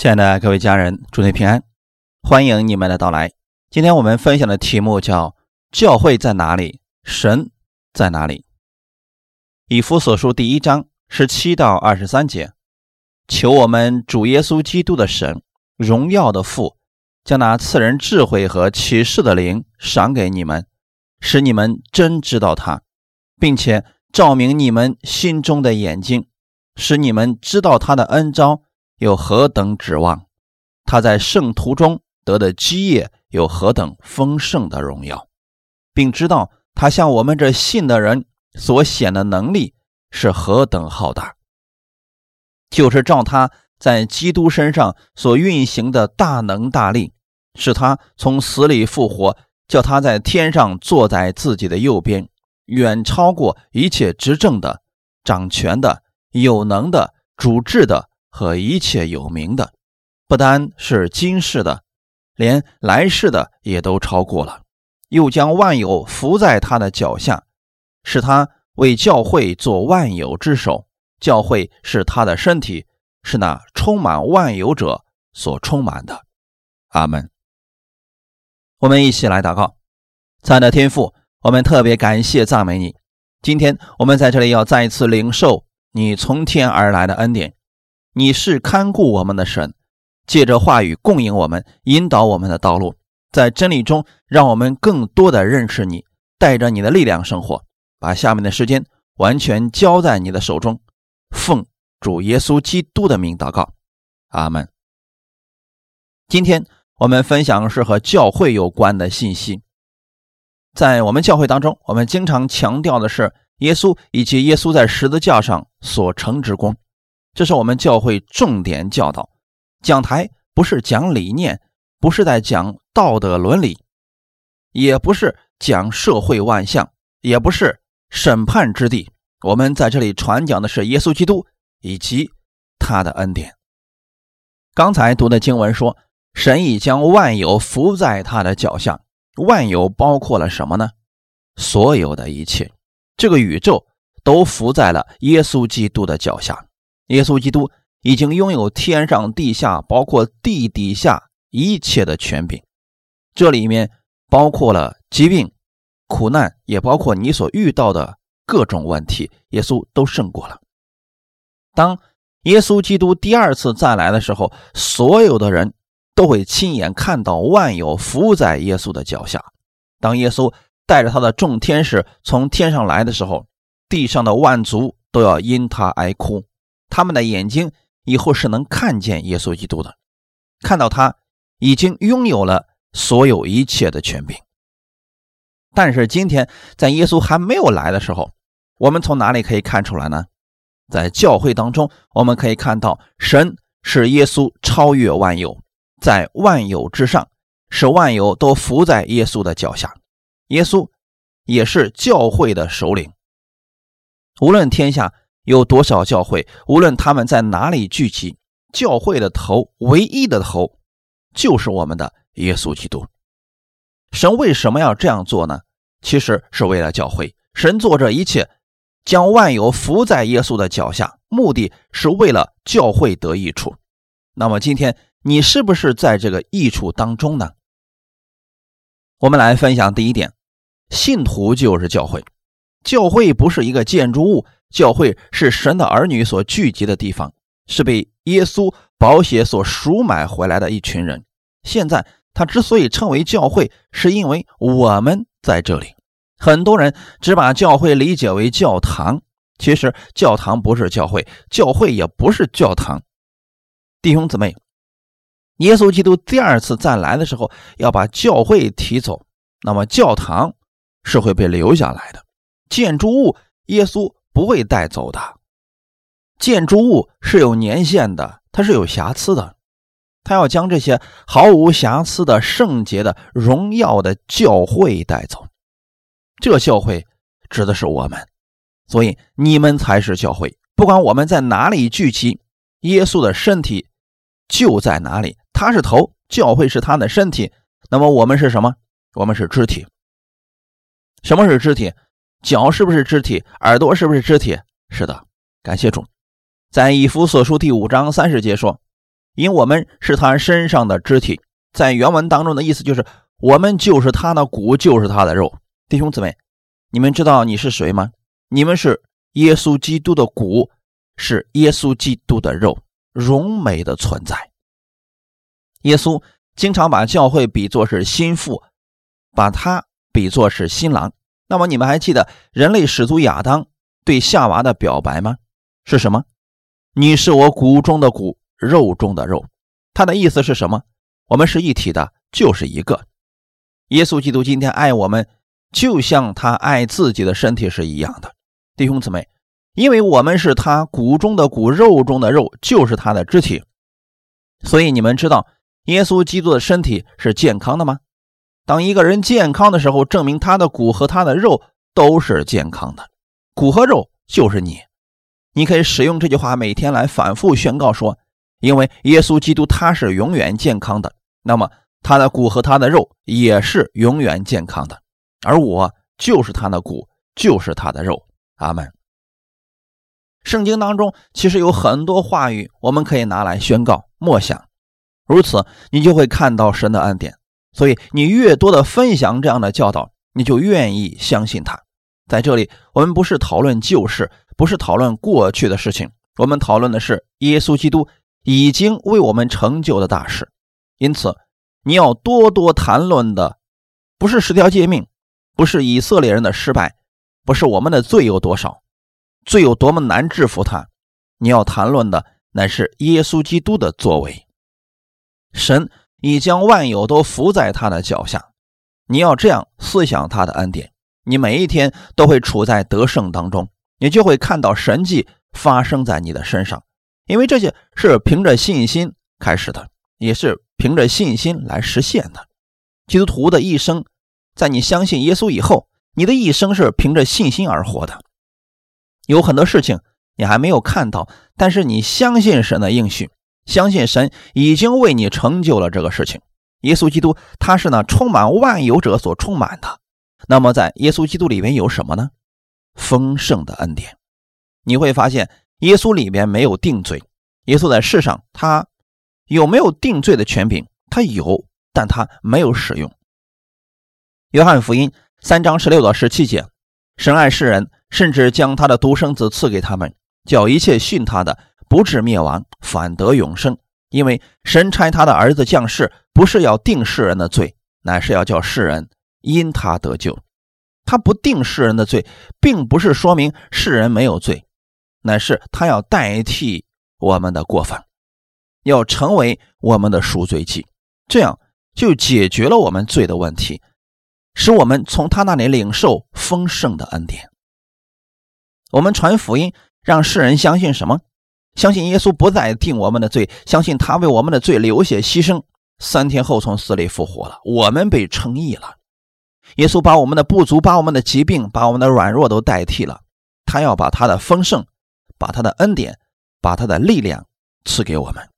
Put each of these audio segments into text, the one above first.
亲爱的各位家人，祝你平安，欢迎你们的到来。今天我们分享的题目叫“教会在哪里，神在哪里”。以弗所书第一章十七到二十三节，求我们主耶稣基督的神，荣耀的父，将那赐人智慧和启示的灵赏给你们，使你们真知道他，并且照明你们心中的眼睛，使你们知道他的恩招。有何等指望？他在圣徒中得的基业有何等丰盛的荣耀，并知道他向我们这信的人所显的能力是何等浩大，就是照他在基督身上所运行的大能大力，使他从死里复活，叫他在天上坐在自己的右边，远超过一切执政的、掌权的、有能的、主治的。和一切有名的，不单是今世的，连来世的也都超过了。又将万有伏在他的脚下，使他为教会做万有之首。教会是他的身体，是那充满万有者所充满的。阿门。我们一起来祷告，亲爱的天父，我们特别感谢赞美你。今天我们在这里要再一次领受你从天而来的恩典。你是看顾我们的神，借着话语供应我们，引导我们的道路，在真理中让我们更多的认识你，带着你的力量生活。把下面的时间完全交在你的手中，奉主耶稣基督的名祷告，阿门。今天我们分享是和教会有关的信息。在我们教会当中，我们经常强调的是耶稣以及耶稣在十字架上所成之功。这是我们教会重点教导，讲台不是讲理念，不是在讲道德伦理，也不是讲社会万象，也不是审判之地。我们在这里传讲的是耶稣基督以及他的恩典。刚才读的经文说，神已将万有伏在他的脚下。万有包括了什么呢？所有的一切，这个宇宙都伏在了耶稣基督的脚下。耶稣基督已经拥有天上地下，包括地底下一切的权柄，这里面包括了疾病、苦难，也包括你所遇到的各种问题，耶稣都胜过了。当耶稣基督第二次再来的时候，所有的人都会亲眼看到万有伏在耶稣的脚下。当耶稣带着他的众天使从天上来的时候，地上的万族都要因他而哭。他们的眼睛以后是能看见耶稣基督的，看到他已经拥有了所有一切的权柄。但是今天在耶稣还没有来的时候，我们从哪里可以看出来呢？在教会当中，我们可以看到神是耶稣超越万有，在万有之上，使万有都伏在耶稣的脚下。耶稣也是教会的首领，无论天下。有多少教会？无论他们在哪里聚集，教会的头，唯一的头，就是我们的耶稣基督。神为什么要这样做呢？其实是为了教会。神做这一切，将万有伏在耶稣的脚下，目的是为了教会得益处。那么今天你是不是在这个益处当中呢？我们来分享第一点：信徒就是教会。教会不是一个建筑物。教会是神的儿女所聚集的地方，是被耶稣宝血所赎买回来的一群人。现在他之所以称为教会，是因为我们在这里。很多人只把教会理解为教堂，其实教堂不是教会，教会也不是教堂。弟兄姊妹，耶稣基督第二次再来的时候，要把教会提走，那么教堂是会被留下来的。建筑物，耶稣。不会带走的。建筑物是有年限的，它是有瑕疵的，他要将这些毫无瑕疵的圣洁的荣耀的教会带走。这教会指的是我们，所以你们才是教会。不管我们在哪里聚集，耶稣的身体就在哪里。他是头，教会是他的身体。那么我们是什么？我们是肢体。什么是肢体？脚是不是肢体？耳朵是不是肢体？是的，感谢主。在以弗所书第五章三十节说：“因我们是他身上的肢体。在原文当中的意思就是，我们就是他的骨，就是他的肉。弟兄姊妹，你们知道你是谁吗？你们是耶稣基督的骨，是耶稣基督的肉，荣美的存在。耶稣经常把教会比作是心腹，把他比作是新郎。那么你们还记得人类始祖亚当对夏娃的表白吗？是什么？你是我骨中的骨，肉中的肉。他的意思是什么？我们是一体的，就是一个。耶稣基督今天爱我们，就像他爱自己的身体是一样的。弟兄姊妹，因为我们是他骨中的骨，肉中的肉，就是他的肢体，所以你们知道。耶稣基督的身体是健康的吗？当一个人健康的时候，证明他的骨和他的肉都是健康的。骨和肉就是你，你可以使用这句话每天来反复宣告说：因为耶稣基督他是永远健康的，那么他的骨和他的肉也是永远健康的，而我就是他的骨，就是他的肉。阿门。圣经当中其实有很多话语，我们可以拿来宣告默想。如此，你就会看到神的恩典。所以，你越多的分享这样的教导，你就愿意相信他。在这里，我们不是讨论旧事，不是讨论过去的事情，我们讨论的是耶稣基督已经为我们成就的大事。因此，你要多多谈论的，不是十条诫命，不是以色列人的失败，不是我们的罪有多少，罪有多么难制服他。你要谈论的，乃是耶稣基督的作为。神已将万有都伏在他的脚下，你要这样思想他的恩典，你每一天都会处在得胜当中，你就会看到神迹发生在你的身上，因为这些是凭着信心开始的，也是凭着信心来实现的。基督徒的一生，在你相信耶稣以后，你的一生是凭着信心而活的。有很多事情你还没有看到，但是你相信神的应许。相信神已经为你成就了这个事情。耶稣基督他是那充满万有者所充满的。那么在耶稣基督里面有什么呢？丰盛的恩典。你会发现耶稣里面没有定罪。耶稣在世上他有没有定罪的权柄？他有，但他没有使用。约翰福音三章十六到十七节：神爱世人，甚至将他的独生子赐给他们，叫一切信他的。不至灭亡，反得永生。因为神差他的儿子降世，不是要定世人的罪，乃是要叫世人因他得救。他不定世人的罪，并不是说明世人没有罪，乃是他要代替我们的过犯，要成为我们的赎罪祭，这样就解决了我们罪的问题，使我们从他那里领受丰盛的恩典。我们传福音，让世人相信什么？相信耶稣不再定我们的罪，相信他为我们的罪流血牺牲，三天后从死里复活了，我们被称义了。耶稣把我们的不足、把我们的疾病、把我们的软弱都代替了，他要把他的丰盛、把他的恩典、把他的力量赐给我们。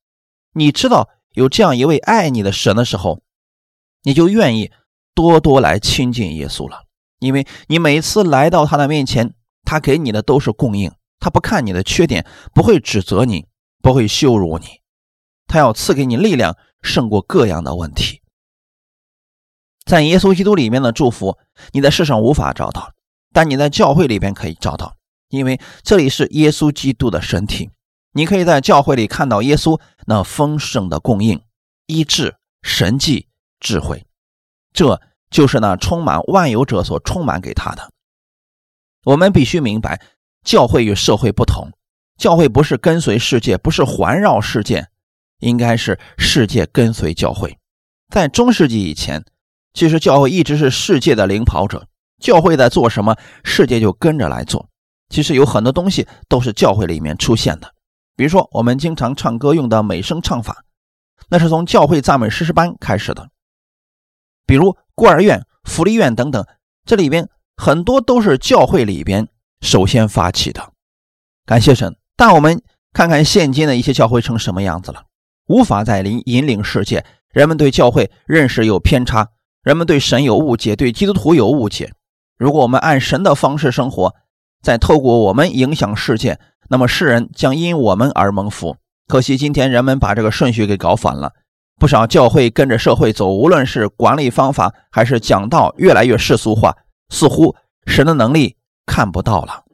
你知道有这样一位爱你的神的时候，你就愿意多多来亲近耶稣了，因为你每次来到他的面前，他给你的都是供应。他不看你的缺点，不会指责你，不会羞辱你，他要赐给你力量，胜过各样的问题。在耶稣基督里面的祝福，你在世上无法找到，但你在教会里边可以找到，因为这里是耶稣基督的身体。你可以在教会里看到耶稣那丰盛的供应、医治、神迹、智慧，这就是那充满万有者所充满给他的。我们必须明白。教会与社会不同，教会不是跟随世界，不是环绕世界，应该是世界跟随教会。在中世纪以前，其实教会一直是世界的领跑者，教会在做什么，世界就跟着来做。其实有很多东西都是教会里面出现的，比如说我们经常唱歌用的美声唱法，那是从教会赞美诗诗班开始的。比如孤儿院、福利院等等，这里边很多都是教会里边。首先发起的，感谢神。但我们看看现今的一些教会成什么样子了，无法再领引领世界。人们对教会认识有偏差，人们对神有误解，对基督徒有误解。如果我们按神的方式生活，再透过我们影响世界，那么世人将因我们而蒙福。可惜今天人们把这个顺序给搞反了，不少教会跟着社会走，无论是管理方法还是讲道，越来越世俗化，似乎神的能力看不到了。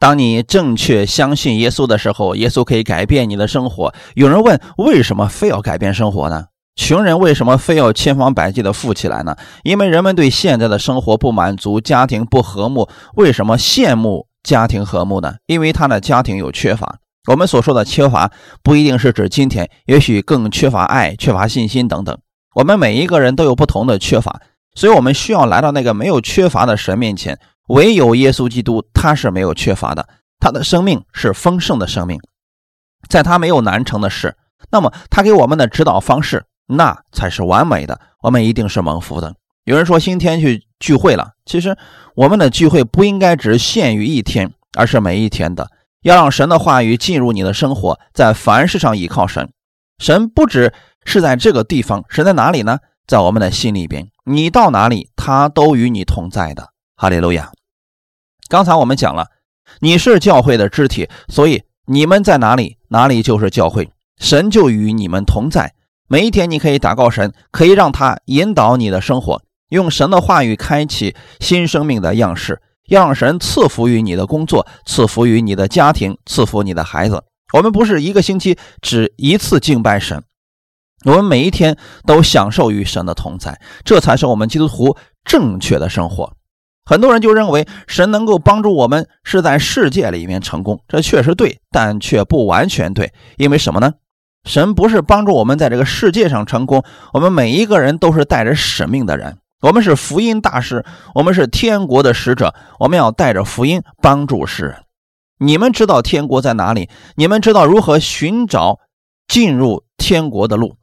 当你正确相信耶稣的时候，耶稣可以改变你的生活。有人问：为什么非要改变生活呢？穷人为什么非要千方百计的富起来呢？因为人们对现在的生活不满足，家庭不和睦。为什么羡慕家庭和睦呢？因为他的家庭有缺乏。我们所说的缺乏，不一定是指今天，也许更缺乏爱、缺乏信心等等。我们每一个人都有不同的缺乏，所以我们需要来到那个没有缺乏的神面前。唯有耶稣基督，他是没有缺乏的，他的生命是丰盛的生命，在他没有难成的事。那么他给我们的指导方式，那才是完美的。我们一定是蒙福的。有人说今天去聚会了，其实我们的聚会不应该只限于一天，而是每一天的，要让神的话语进入你的生活，在凡事上依靠神。神不只是在这个地方，神在哪里呢？在我们的心里边，你到哪里，他都与你同在的。哈利路亚。刚才我们讲了，你是教会的肢体，所以你们在哪里，哪里就是教会，神就与你们同在。每一天，你可以祷告神，可以让他引导你的生活，用神的话语开启新生命的样式，要让神赐福于你的工作，赐福于你的家庭，赐福你的孩子。我们不是一个星期只一次敬拜神，我们每一天都享受与神的同在，这才是我们基督徒正确的生活。很多人就认为神能够帮助我们是在世界里面成功，这确实对，但却不完全对。因为什么呢？神不是帮助我们在这个世界上成功，我们每一个人都是带着使命的人，我们是福音大使，我们是天国的使者，我们要带着福音帮助世人。你们知道天国在哪里？你们知道如何寻找进入天国的路？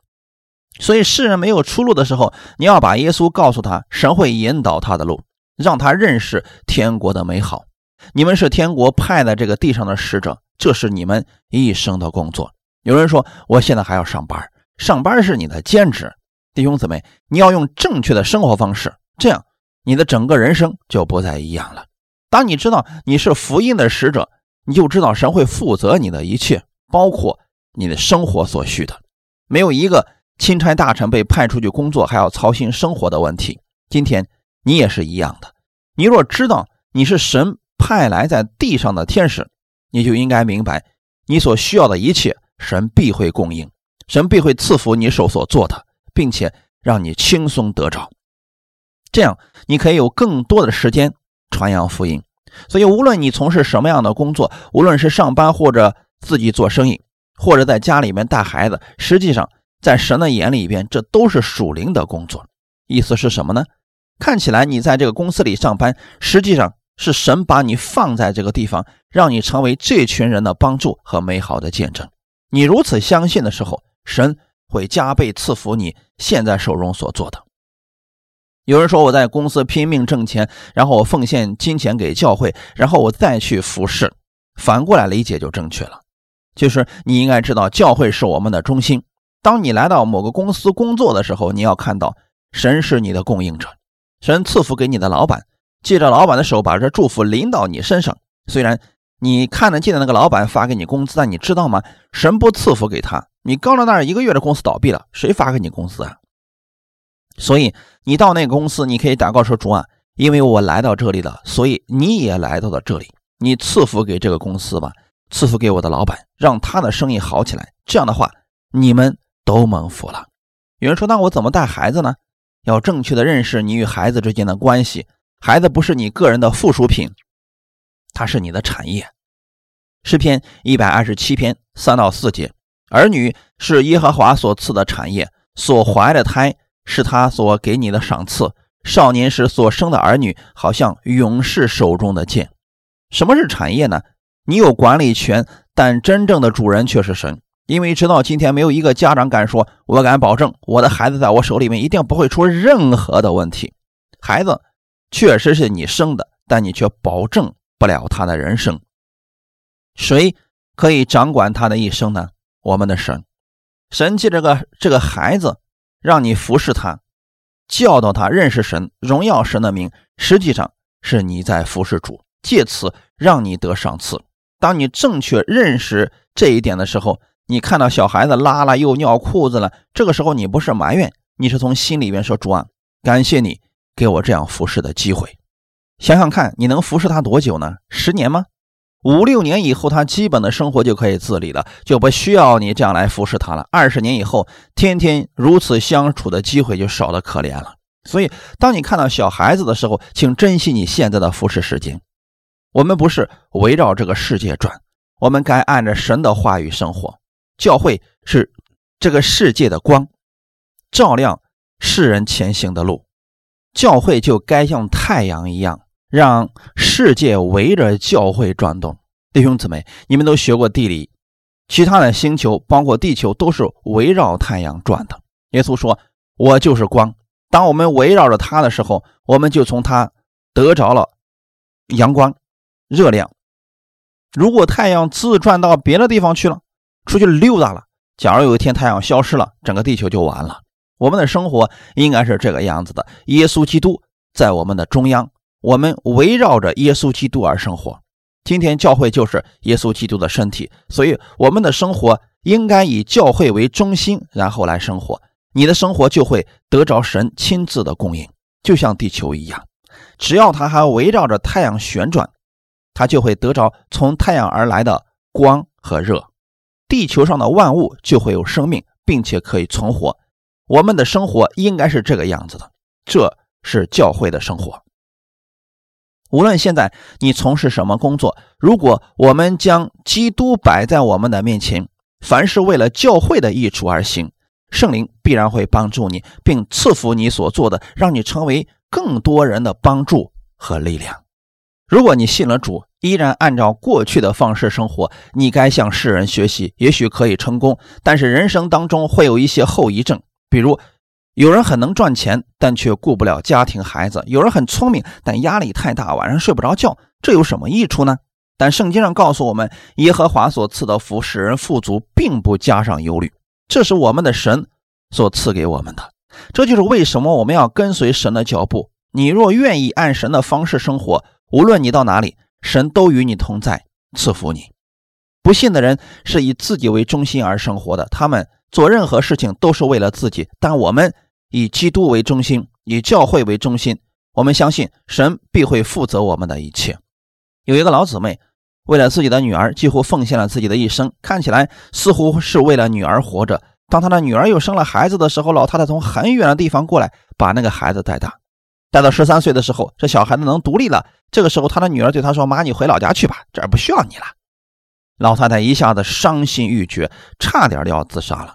所以世人没有出路的时候，你要把耶稣告诉他，神会引导他的路。让他认识天国的美好。你们是天国派在这个地上的使者，这是你们一生的工作。有人说，我现在还要上班，上班是你的兼职。弟兄姊妹，你要用正确的生活方式，这样你的整个人生就不再一样了。当你知道你是福音的使者，你就知道神会负责你的一切，包括你的生活所需的。没有一个钦差大臣被派出去工作还要操心生活的问题。今天。你也是一样的。你若知道你是神派来在地上的天使，你就应该明白，你所需要的一切，神必会供应，神必会赐福你手所做的，并且让你轻松得着。这样，你可以有更多的时间传扬福音。所以，无论你从事什么样的工作，无论是上班或者自己做生意，或者在家里面带孩子，实际上在神的眼里边，这都是属灵的工作。意思是什么呢？看起来你在这个公司里上班，实际上是神把你放在这个地方，让你成为这群人的帮助和美好的见证。你如此相信的时候，神会加倍赐福你现在手中所做的。有人说我在公司拼命挣钱，然后我奉献金钱给教会，然后我再去服侍。反过来理解就正确了，就是你应该知道教会是我们的中心。当你来到某个公司工作的时候，你要看到神是你的供应者。神赐福给你的老板，借着老板的手把这祝福临到你身上。虽然你看得见的那个老板发给你工资，但你知道吗？神不赐福给他。你刚到那儿一个月的公司倒闭了，谁发给你工资啊？所以你到那个公司，你可以祷告说：“主啊，因为我来到这里了，所以你也来到了这里。你赐福给这个公司吧，赐福给我的老板，让他的生意好起来。这样的话，你们都蒙福了。”有人说：“那我怎么带孩子呢？”要正确的认识你与孩子之间的关系，孩子不是你个人的附属品，他是你的产业。诗篇一百二十七篇三到四节，儿女是耶和华所赐的产业，所怀的胎是他所给你的赏赐。少年时所生的儿女，好像勇士手中的剑。什么是产业呢？你有管理权，但真正的主人却是神。因为直到今天，没有一个家长敢说：“我敢保证，我的孩子在我手里面一定不会出任何的问题。”孩子确实是你生的，但你却保证不了他的人生。谁可以掌管他的一生呢？我们的神，神借这个这个孩子，让你服侍他，教导他认识神，荣耀神的名。实际上是你在服侍主，借此让你得赏赐。当你正确认识。这一点的时候，你看到小孩子拉了又尿裤子了，这个时候你不是埋怨，你是从心里面说主啊，感谢你给我这样服侍的机会。想想看，你能服侍他多久呢？十年吗？五六年以后，他基本的生活就可以自理了，就不需要你这样来服侍他了。二十年以后，天天如此相处的机会就少得可怜了。所以，当你看到小孩子的时候，请珍惜你现在的服侍时间。我们不是围绕这个世界转，我们该按着神的话语生活。教会是这个世界的光，照亮世人前行的路。教会就该像太阳一样，让世界围着教会转动。弟兄姊妹，你们都学过地理，其他的星球，包括地球，都是围绕太阳转的。耶稣说：“我就是光。”当我们围绕着它的时候，我们就从它得着了阳光、热量。如果太阳自转到别的地方去了，出去溜达了，假如有一天太阳消失了，整个地球就完了。我们的生活应该是这个样子的：耶稣基督在我们的中央，我们围绕着耶稣基督而生活。今天教会就是耶稣基督的身体，所以我们的生活应该以教会为中心，然后来生活。你的生活就会得着神亲自的供应，就像地球一样，只要它还围绕着太阳旋转，它就会得着从太阳而来的光和热，地球上的万物就会有生命，并且可以存活。我们的生活应该是这个样子的，这是教会的生活。无论现在你从事什么工作，如果我们将基督摆在我们的面前，凡是为了教会的益处而行。圣灵必然会帮助你，并赐福你所做的，让你成为更多人的帮助和力量。如果你信了主，依然按照过去的方式生活，你该向世人学习，也许可以成功。但是人生当中会有一些后遗症，比如有人很能赚钱，但却顾不了家庭孩子；有人很聪明，但压力太大，晚上睡不着觉。这有什么益处呢？但圣经上告诉我们，耶和华所赐的福使人富足，并不加上忧虑。这是我们的神所赐给我们的，这就是为什么我们要跟随神的脚步。你若愿意按神的方式生活，无论你到哪里，神都与你同在，赐福你。不信的人是以自己为中心而生活的，他们做任何事情都是为了自己。但我们以基督为中心，以教会为中心，我们相信神必会负责我们的一切。有一个老姊妹。为了自己的女儿，几乎奉献了自己的一生，看起来似乎是为了女儿活着。当她的女儿又生了孩子的时候，老太太从很远的地方过来，把那个孩子带大。待到十三岁的时候，这小孩子能独立了。这个时候，他的女儿对他说：“妈，你回老家去吧，这儿不需要你了。”老太太一下子伤心欲绝，差点就要自杀了。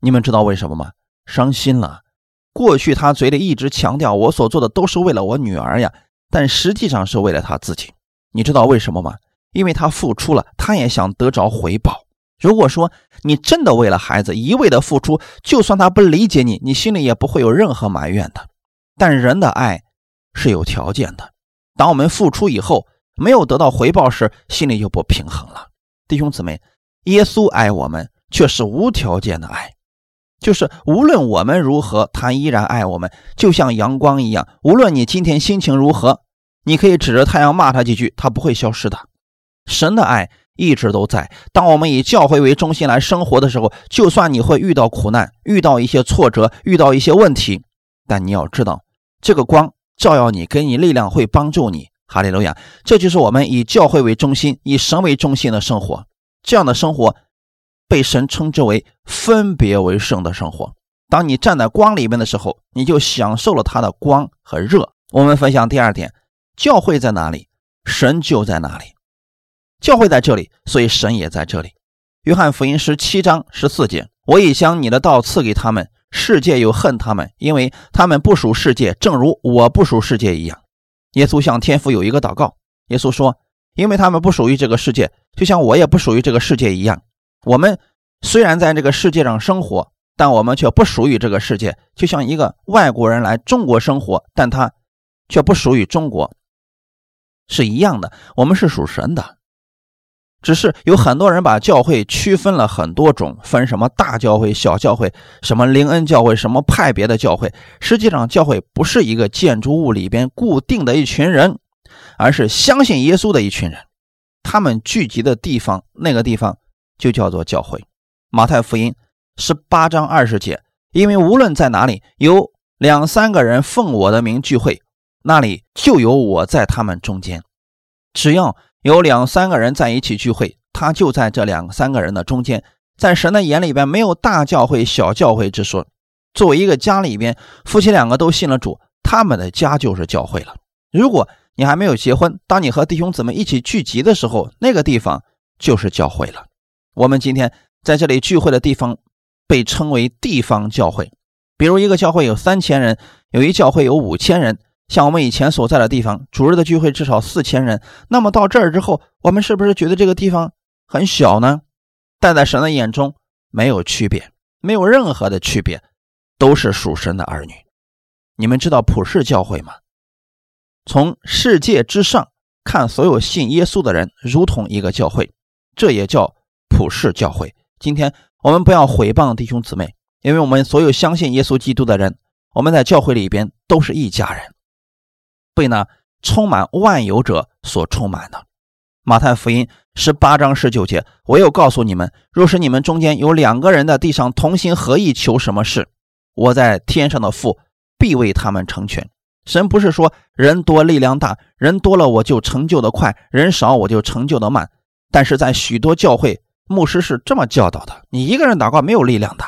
你们知道为什么吗？伤心了。过去他嘴里一直强调我所做的都是为了我女儿呀，但实际上是为了他自己。你知道为什么吗？因为他付出了，他也想得着回报。如果说你真的为了孩子一味的付出，就算他不理解你，你心里也不会有任何埋怨的。但人的爱是有条件的，当我们付出以后没有得到回报时，心里就不平衡了。弟兄姊妹，耶稣爱我们却是无条件的爱，就是无论我们如何，他依然爱我们，就像阳光一样。无论你今天心情如何，你可以指着太阳骂他几句，他不会消失的。神的爱一直都在。当我们以教会为中心来生活的时候，就算你会遇到苦难、遇到一些挫折、遇到一些问题，但你要知道，这个光照耀你，给你力量，会帮助你。哈利路亚！这就是我们以教会为中心、以神为中心的生活。这样的生活被神称之为分别为圣的生活。当你站在光里面的时候，你就享受了它的光和热。我们分享第二点：教会在哪里，神就在哪里。教会在这里，所以神也在这里。约翰福音十七章十四节：“我已将你的道赐给他们，世界又恨他们，因为他们不属世界，正如我不属世界一样。”耶稣向天父有一个祷告。耶稣说：“因为他们不属于这个世界，就像我也不属于这个世界一样。我们虽然在这个世界上生活，但我们却不属于这个世界。就像一个外国人来中国生活，但他却不属于中国，是一样的。我们是属神的。”只是有很多人把教会区分了很多种，分什么大教会、小教会，什么灵恩教会、什么派别的教会。实际上，教会不是一个建筑物里边固定的一群人，而是相信耶稣的一群人。他们聚集的地方，那个地方就叫做教会。马太福音十八章二十节，因为无论在哪里有两三个人奉我的名聚会，那里就有我在他们中间。只要有两三个人在一起聚会，他就在这两三个人的中间。在神的眼里边，没有大教会、小教会之说。作为一个家里边，夫妻两个都信了主，他们的家就是教会了。如果你还没有结婚，当你和弟兄姊妹一起聚集的时候，那个地方就是教会了。我们今天在这里聚会的地方被称为地方教会。比如一个教会有三千人，有一教会有五千人。像我们以前所在的地方，主日的聚会至少四千人。那么到这儿之后，我们是不是觉得这个地方很小呢？但在神的眼中没有区别，没有任何的区别，都是属神的儿女。你们知道普世教会吗？从世界之上看，所有信耶稣的人如同一个教会，这也叫普世教会。今天我们不要毁谤弟兄姊妹，因为我们所有相信耶稣基督的人，我们在教会里边都是一家人。被那充满万有者所充满的，马太福音十八章十九节，我又告诉你们：若是你们中间有两个人在地上同心合意求什么事，我在天上的父必为他们成全。神不是说人多力量大，人多了我就成就的快，人少我就成就的慢。但是在许多教会，牧师是这么教导的：你一个人祷告没有力量的，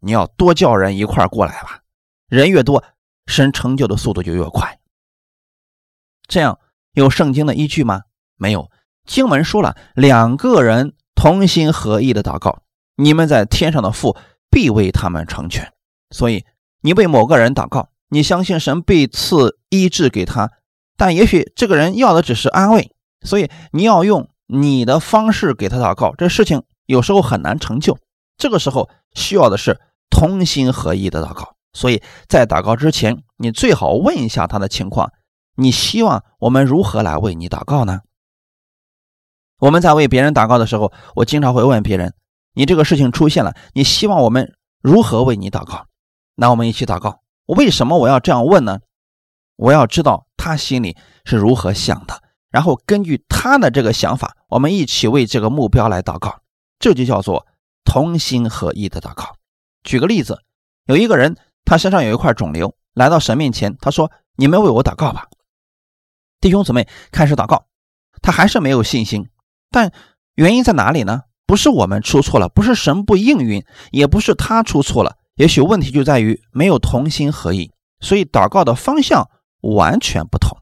你要多叫人一块过来吧。人越多，神成就的速度就越快。这样有圣经的依据吗？没有。经文说了，两个人同心合意的祷告，你们在天上的父必为他们成全。所以你为某个人祷告，你相信神必赐医治给他，但也许这个人要的只是安慰，所以你要用你的方式给他祷告。这事情有时候很难成就，这个时候需要的是同心合意的祷告。所以在祷告之前，你最好问一下他的情况。你希望我们如何来为你祷告呢？我们在为别人祷告的时候，我经常会问别人：“你这个事情出现了，你希望我们如何为你祷告？”那我们一起祷告。为什么我要这样问呢？我要知道他心里是如何想的，然后根据他的这个想法，我们一起为这个目标来祷告。这就叫做同心合意的祷告。举个例子，有一个人，他身上有一块肿瘤，来到神面前，他说：“你们为我祷告吧。”弟兄姊妹开始祷告，他还是没有信心，但原因在哪里呢？不是我们出错了，不是神不应允，也不是他出错了，也许问题就在于没有同心合意，所以祷告的方向完全不同。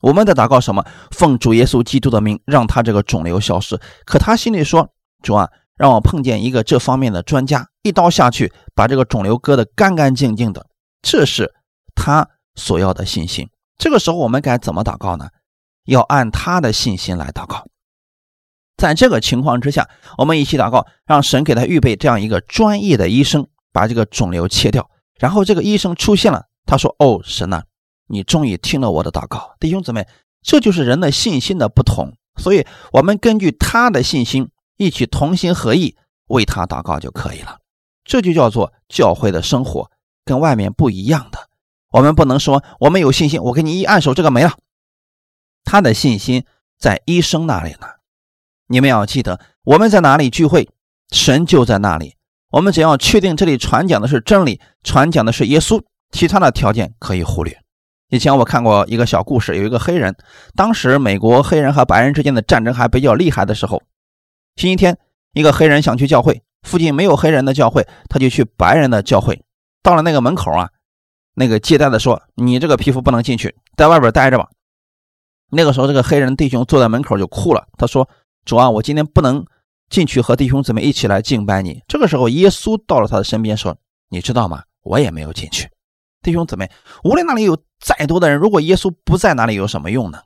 我们在祷告什么？奉主耶稣基督的名，让他这个肿瘤消失。可他心里说：“主啊，让我碰见一个这方面的专家，一刀下去，把这个肿瘤割得干干净净的。”这是他所要的信心。这个时候我们该怎么祷告呢？要按他的信心来祷告。在这个情况之下，我们一起祷告，让神给他预备这样一个专业的医生，把这个肿瘤切掉。然后这个医生出现了，他说：“哦，神呐，你终于听了我的祷告。”弟兄姊妹，这就是人的信心的不同。所以，我们根据他的信心，一起同心合意为他祷告就可以了。这就叫做教会的生活，跟外面不一样的。我们不能说我们有信心，我给你一按手，这个没了。他的信心在医生那里呢。你们要记得，我们在哪里聚会，神就在那里。我们只要确定这里传讲的是真理，传讲的是耶稣，其他的条件可以忽略。以前我看过一个小故事，有一个黑人，当时美国黑人和白人之间的战争还比较厉害的时候，星期天，一个黑人想去教会，附近没有黑人的教会，他就去白人的教会。到了那个门口啊。那个接待的说：“你这个皮肤不能进去，在外边待着吧。”那个时候，这个黑人弟兄坐在门口就哭了。他说：“主啊，我今天不能进去和弟兄姊妹一起来敬拜你。”这个时候，耶稣到了他的身边说：“你知道吗？我也没有进去。弟兄姊妹，无论那里有再多的人，如果耶稣不在那里，有什么用呢？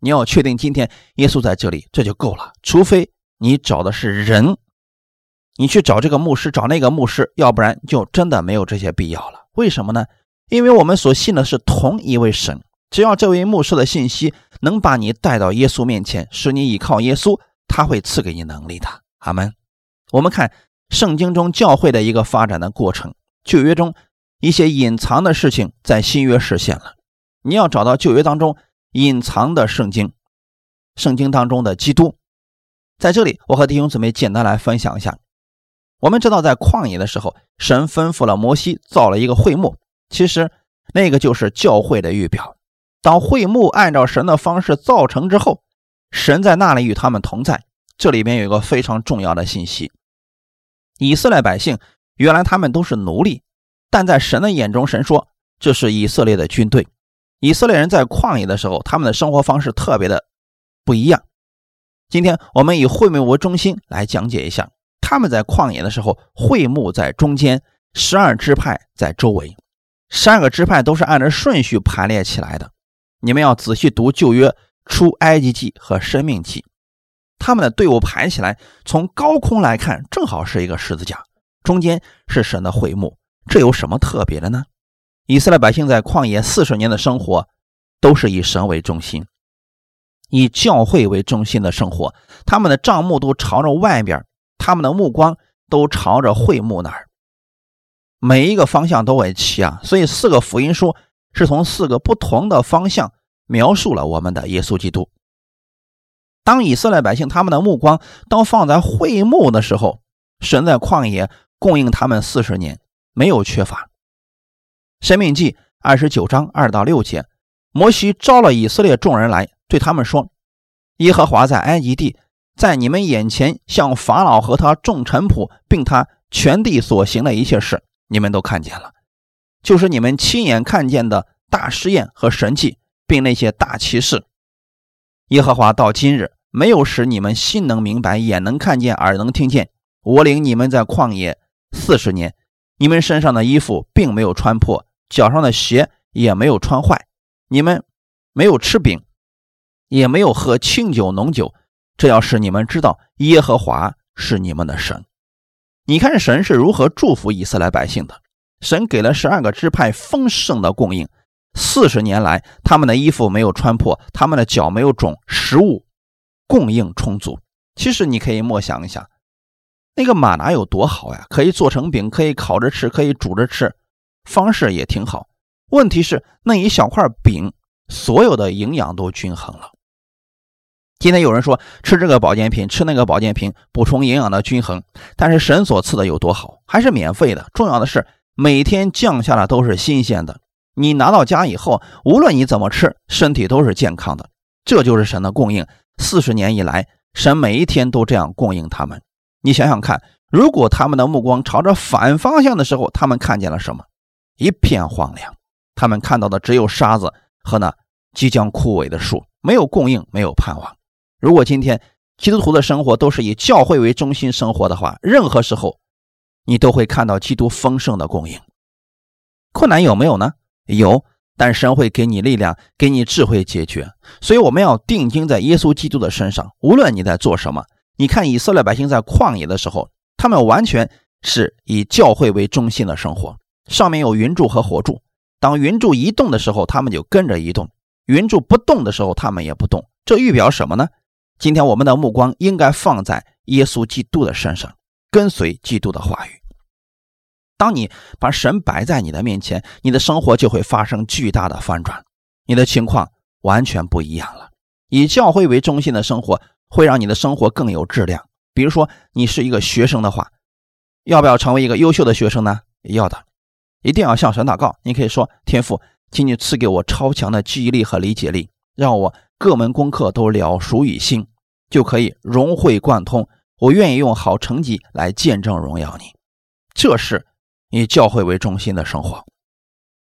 你要确定今天耶稣在这里，这就够了。除非你找的是人，你去找这个牧师，找那个牧师，要不然就真的没有这些必要了。为什么呢？”因为我们所信的是同一位神，只要这位牧师的信息能把你带到耶稣面前，使你依靠耶稣，他会赐给你能力的。阿门。我们看圣经中教会的一个发展的过程，旧约中一些隐藏的事情在新约实现了。你要找到旧约当中隐藏的圣经，圣经当中的基督，在这里，我和弟兄姊妹简单来分享一下。我们知道，在旷野的时候，神吩咐了摩西造了一个会幕，其实那个就是教会的预表。当会幕按照神的方式造成之后，神在那里与他们同在。这里边有一个非常重要的信息：以色列百姓原来他们都是奴隶，但在神的眼中，神说这是以色列的军队。以色列人在旷野的时候，他们的生活方式特别的不一样。今天我们以会幕为中心来讲解一下，他们在旷野的时候，会幕在中间，十二支派在周围，三个支派都是按照顺序排列起来的。你们要仔细读旧约出埃及记和生命记，他们的队伍排起来，从高空来看，正好是一个十字架，中间是神的会幕。这有什么特别的呢？以色列百姓在旷野四十年的生活，都是以神为中心。以教会为中心的生活，他们的账目都朝着外边，他们的目光都朝着会幕那儿，每一个方向都为齐啊。所以四个福音书是从四个不同的方向描述了我们的耶稣基督。当以色列百姓他们的目光都放在会幕的时候，神在旷野供应他们四十年，没有缺乏。生命记二十九章二到六节，摩西招了以色列众人来。对他们说：“耶和华在埃及地，在你们眼前向法老和他众臣仆，并他全地所行的一切事，你们都看见了，就是你们亲眼看见的大试验和神迹，并那些大奇事。耶和华到今日没有使你们心能明白，眼能看见，耳能听见。我领你们在旷野四十年，你们身上的衣服并没有穿破，脚上的鞋也没有穿坏，你们没有吃饼。”也没有喝清酒浓酒，这要使你们知道耶和华是你们的神。你看神是如何祝福以色列百姓的？神给了十二个支派丰盛的供应，四十年来他们的衣服没有穿破，他们的脚没有肿，食物供应充足。其实你可以默想一下，那个马拿有多好呀？可以做成饼，可以烤着吃，可以煮着吃，方式也挺好。问题是那一小块饼，所有的营养都均衡了。今天有人说吃这个保健品，吃那个保健品，补充营养的均衡。但是神所赐的有多好，还是免费的。重要的是每天降下的都是新鲜的。你拿到家以后，无论你怎么吃，身体都是健康的。这就是神的供应。四十年以来，神每一天都这样供应他们。你想想看，如果他们的目光朝着反方向的时候，他们看见了什么？一片荒凉。他们看到的只有沙子和那即将枯萎的树，没有供应，没有盼望。如果今天基督徒的生活都是以教会为中心生活的话，任何时候你都会看到基督丰盛的供应。困难有没有呢？有，但神会给你力量，给你智慧解决。所以我们要定睛在耶稣基督的身上。无论你在做什么，你看以色列百姓在旷野的时候，他们完全是以教会为中心的生活。上面有云柱和火柱，当云柱移动的时候，他们就跟着移动；云柱不动的时候，他们也不动。这预表什么呢？今天我们的目光应该放在耶稣基督的身上，跟随基督的话语。当你把神摆在你的面前，你的生活就会发生巨大的翻转，你的情况完全不一样了。以教会为中心的生活会让你的生活更有质量。比如说，你是一个学生的话，要不要成为一个优秀的学生呢？要的，一定要向神祷告。你可以说：“天父，请你赐给我超强的记忆力和理解力，让我各门功课都了熟于心。”就可以融会贯通。我愿意用好成绩来见证荣耀你，这是以教会为中心的生活。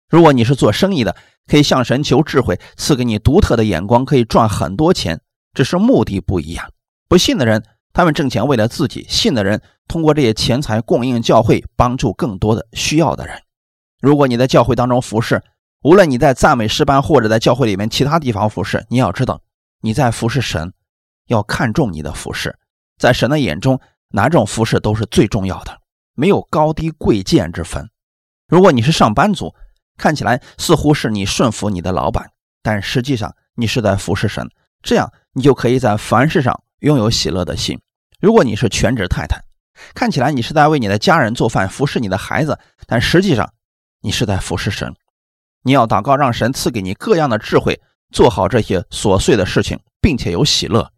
如果你是做生意的，可以向神求智慧，赐给你独特的眼光，可以赚很多钱。只是目的不一样。不信的人，他们挣钱为了自己；信的人，通过这些钱财供应教会，帮助更多的需要的人。如果你在教会当中服侍，无论你在赞美诗班，或者在教会里面其他地方服侍，你要知道你在服侍神。要看重你的服饰，在神的眼中，哪种服饰都是最重要的，没有高低贵贱之分。如果你是上班族，看起来似乎是你顺服你的老板，但实际上你是在服侍神，这样你就可以在凡事上拥有喜乐的心。如果你是全职太太，看起来你是在为你的家人做饭，服侍你的孩子，但实际上你是在服侍神。你要祷告，让神赐给你各样的智慧，做好这些琐碎的事情，并且有喜乐。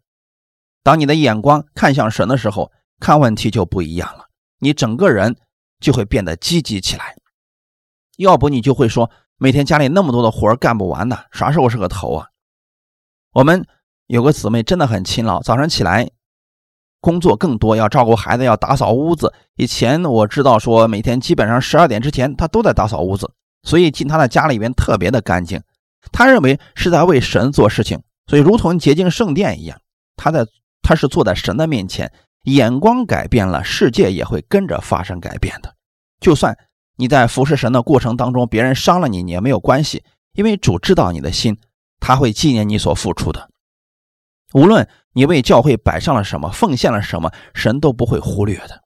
当你的眼光看向神的时候，看问题就不一样了，你整个人就会变得积极起来。要不你就会说，每天家里那么多的活干不完呢，啥时候是个头啊？我们有个姊妹真的很勤劳，早上起来工作更多，要照顾孩子，要打扫屋子。以前我知道说，每天基本上十二点之前她都在打扫屋子，所以进他的家里边特别的干净。他认为是在为神做事情，所以如同洁净圣殿一样，他在他是坐在神的面前，眼光改变了，世界也会跟着发生改变的。就算你在服侍神的过程当中，别人伤了你，你也没有关系，因为主知道你的心。他会纪念你所付出的，无论你为教会摆上了什么，奉献了什么，神都不会忽略的。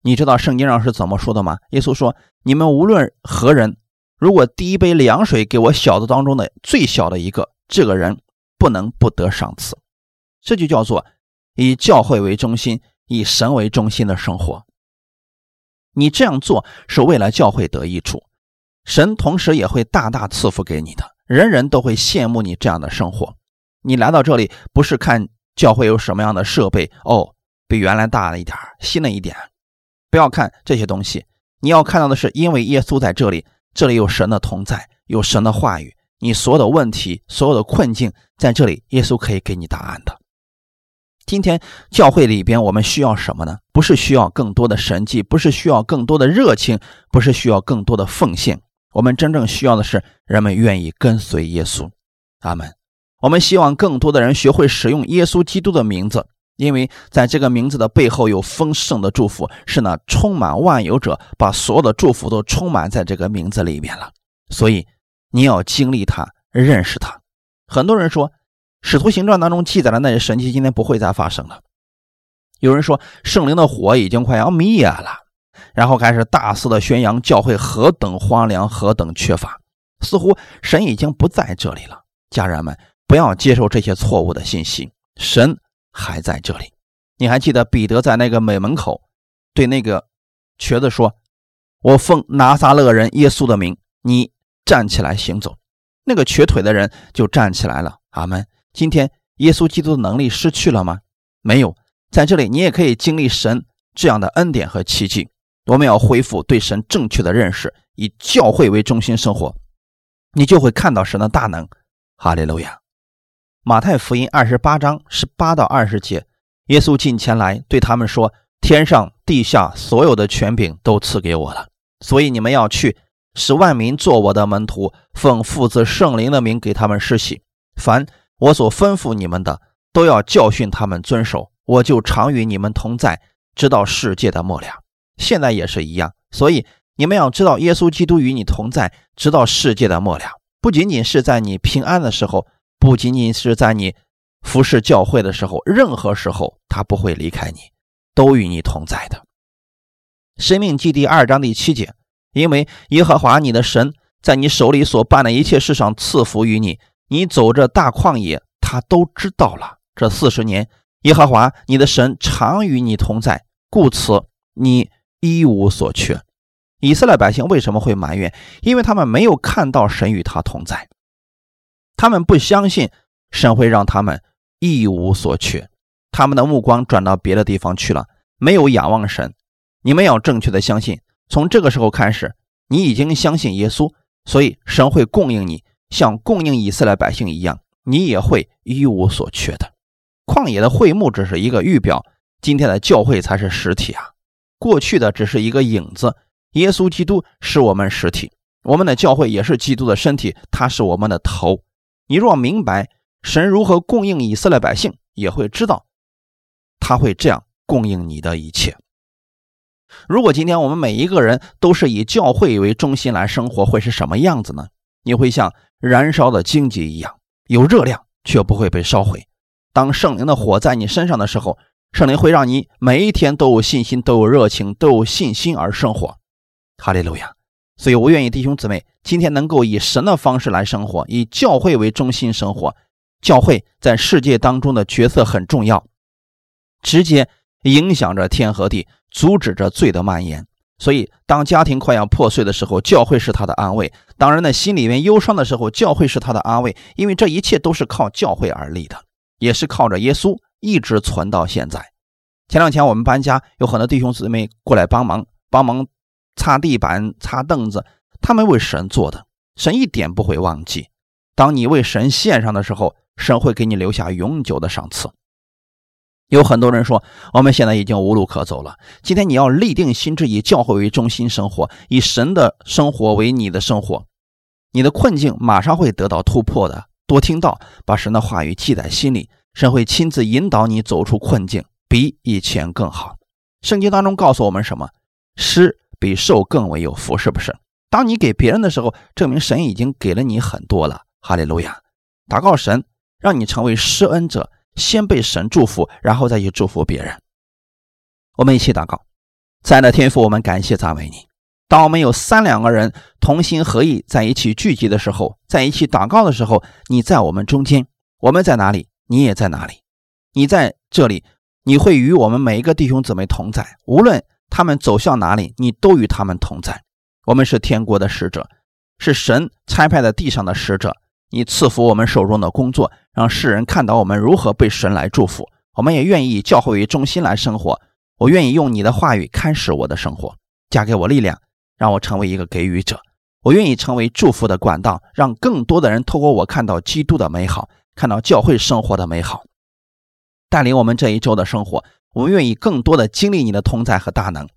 你知道圣经上是怎么说的吗？耶稣说：“你们无论何人，如果第一杯凉水给我小子当中的最小的一个，这个人不能不得赏赐。”这就叫做以教会为中心，以神为中心的生活。你这样做是为了教会得益处，神同时也会大大赐福给你的。人人都会羡慕你这样的生活。你来到这里不是看教会有什么样的设备哦，比原来大了一点新了一点。不要看这些东西，你要看到的是，因为耶稣在这里，这里有神的同在，有神的话语。你所有的问题、所有的困境，在这里，耶稣可以给你答案的。今天教会里边，我们需要什么呢？不是需要更多的神迹，不是需要更多的热情，不是需要更多的奉献。我们真正需要的是人们愿意跟随耶稣，阿门。我们希望更多的人学会使用耶稣基督的名字，因为在这个名字的背后有丰盛的祝福，是那充满万有者把所有的祝福都充满在这个名字里面了。所以你要经历它，认识它。很多人说，《使徒行传》当中记载的那些神迹今天不会再发生了。有人说，圣灵的火已经快要灭了。然后开始大肆的宣扬教会何等荒凉，何等缺乏，似乎神已经不在这里了。家人们，不要接受这些错误的信息，神还在这里。你还记得彼得在那个美门口对那个瘸子说：“我奉拿撒勒人耶稣的名，你站起来行走。”那个瘸腿的人就站起来了。阿门。今天耶稣基督的能力失去了吗？没有，在这里你也可以经历神这样的恩典和奇迹。我们要恢复对神正确的认识，以教会为中心生活，你就会看到神的大能。哈利路亚！马太福音二十八章十八到二十节，耶稣进前来对他们说：“天上地下所有的权柄都赐给我了，所以你们要去，使万民做我的门徒，奉父子圣灵的名给他们施洗。凡我所吩咐你们的，都要教训他们遵守。我就常与你们同在，直到世界的末了。”现在也是一样，所以你们要知道，耶稣基督与你同在，直到世界的末了。不仅仅是在你平安的时候，不仅仅是在你服侍教会的时候，任何时候他不会离开你，都与你同在的。生命记第二章第七节，因为耶和华你的神在你手里所办的一切事上赐福于你，你走这大旷野，他都知道了。这四十年，耶和华你的神常与你同在，故此你。一无所缺，以色列百姓为什么会埋怨？因为他们没有看到神与他同在，他们不相信神会让他们一无所缺，他们的目光转到别的地方去了，没有仰望神。你们要正确的相信，从这个时候开始，你已经相信耶稣，所以神会供应你，像供应以色列百姓一样，你也会一无所缺的。旷野的会幕只是一个预表，今天的教会才是实体啊。过去的只是一个影子，耶稣基督是我们实体，我们的教会也是基督的身体，他是我们的头。你若明白神如何供应以色列百姓，也会知道他会这样供应你的一切。如果今天我们每一个人都是以教会为中心来生活，会是什么样子呢？你会像燃烧的荆棘一样，有热量却不会被烧毁。当圣灵的火在你身上的时候。圣灵会让你每一天都有信心，都有热情，都有信心而生活。哈利路亚！所以我愿意弟兄姊妹今天能够以神的方式来生活，以教会为中心生活。教会在世界当中的角色很重要，直接影响着天和地，阻止着罪的蔓延。所以，当家庭快要破碎的时候，教会是他的安慰；当人的心里面忧伤的时候，教会是他的安慰。因为这一切都是靠教会而立的，也是靠着耶稣。一直存到现在。前两天我们搬家，有很多弟兄姊妹过来帮忙，帮忙擦地板、擦凳子，他们为神做的，神一点不会忘记。当你为神献上的时候，神会给你留下永久的赏赐。有很多人说，我们现在已经无路可走了。今天你要立定心志，以教会为中心生活，以神的生活为你的生活，你的困境马上会得到突破的。多听到，把神的话语记在心里，神会亲自引导你走出困境，比以前更好。圣经当中告诉我们什么？施比受更为有福，是不是？当你给别人的时候，证明神已经给了你很多了。哈利路亚！祷告神，让你成为施恩者。先被神祝福，然后再去祝福别人。我们一起祷告，在那天父，我们感谢赞美你。当我们有三两个人同心合意在一起聚集的时候，在一起祷告的时候，你在我们中间。我们在哪里，你也在哪里。你在这里，你会与我们每一个弟兄姊妹同在。无论他们走向哪里，你都与他们同在。我们是天国的使者，是神差派在地上的使者。你赐福我们手中的工作，让世人看到我们如何被神来祝福。我们也愿意以教会为中心来生活。我愿意用你的话语开始我的生活，加给我力量，让我成为一个给予者。我愿意成为祝福的管道，让更多的人透过我看到基督的美好，看到教会生活的美好。带领我们这一周的生活，我们愿意更多的经历你的同在和大能。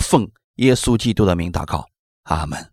奉耶稣基督的名祷告，阿门。